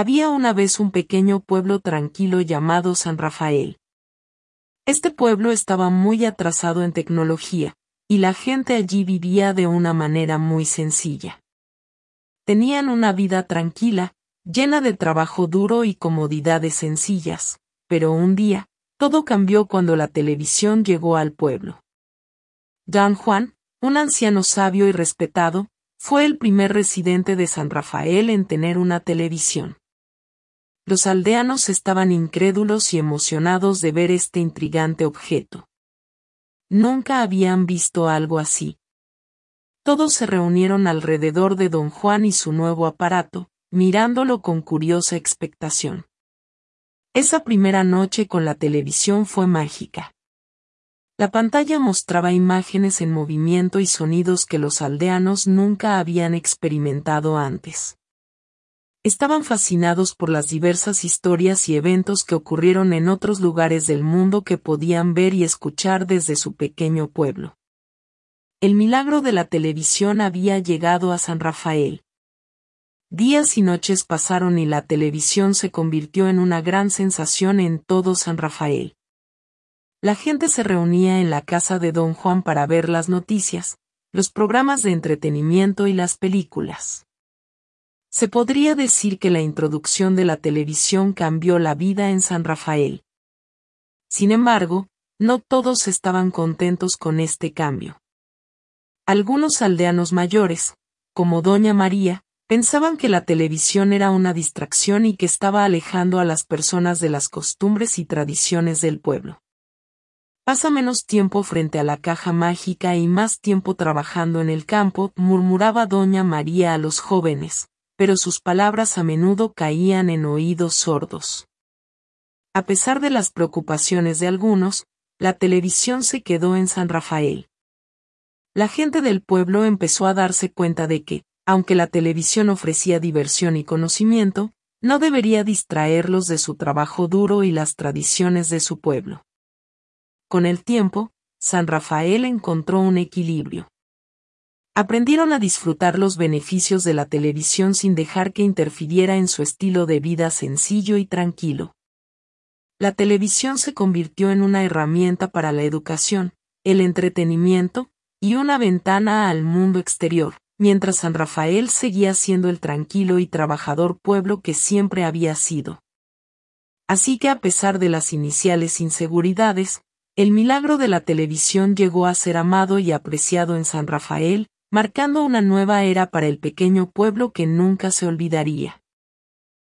Había una vez un pequeño pueblo tranquilo llamado San Rafael. Este pueblo estaba muy atrasado en tecnología, y la gente allí vivía de una manera muy sencilla. Tenían una vida tranquila, llena de trabajo duro y comodidades sencillas, pero un día, todo cambió cuando la televisión llegó al pueblo. Don Juan, un anciano sabio y respetado, fue el primer residente de San Rafael en tener una televisión. Los aldeanos estaban incrédulos y emocionados de ver este intrigante objeto. Nunca habían visto algo así. Todos se reunieron alrededor de don Juan y su nuevo aparato, mirándolo con curiosa expectación. Esa primera noche con la televisión fue mágica. La pantalla mostraba imágenes en movimiento y sonidos que los aldeanos nunca habían experimentado antes. Estaban fascinados por las diversas historias y eventos que ocurrieron en otros lugares del mundo que podían ver y escuchar desde su pequeño pueblo. El milagro de la televisión había llegado a San Rafael. Días y noches pasaron y la televisión se convirtió en una gran sensación en todo San Rafael. La gente se reunía en la casa de don Juan para ver las noticias, los programas de entretenimiento y las películas. Se podría decir que la introducción de la televisión cambió la vida en San Rafael. Sin embargo, no todos estaban contentos con este cambio. Algunos aldeanos mayores, como Doña María, pensaban que la televisión era una distracción y que estaba alejando a las personas de las costumbres y tradiciones del pueblo. Pasa menos tiempo frente a la caja mágica y más tiempo trabajando en el campo, murmuraba doña María a los jóvenes, pero sus palabras a menudo caían en oídos sordos. A pesar de las preocupaciones de algunos, la televisión se quedó en San Rafael. La gente del pueblo empezó a darse cuenta de que, aunque la televisión ofrecía diversión y conocimiento, no debería distraerlos de su trabajo duro y las tradiciones de su pueblo. Con el tiempo, San Rafael encontró un equilibrio. Aprendieron a disfrutar los beneficios de la televisión sin dejar que interfiriera en su estilo de vida sencillo y tranquilo. La televisión se convirtió en una herramienta para la educación, el entretenimiento, y una ventana al mundo exterior, mientras San Rafael seguía siendo el tranquilo y trabajador pueblo que siempre había sido. Así que a pesar de las iniciales inseguridades, el milagro de la televisión llegó a ser amado y apreciado en San Rafael, marcando una nueva era para el pequeño pueblo que nunca se olvidaría.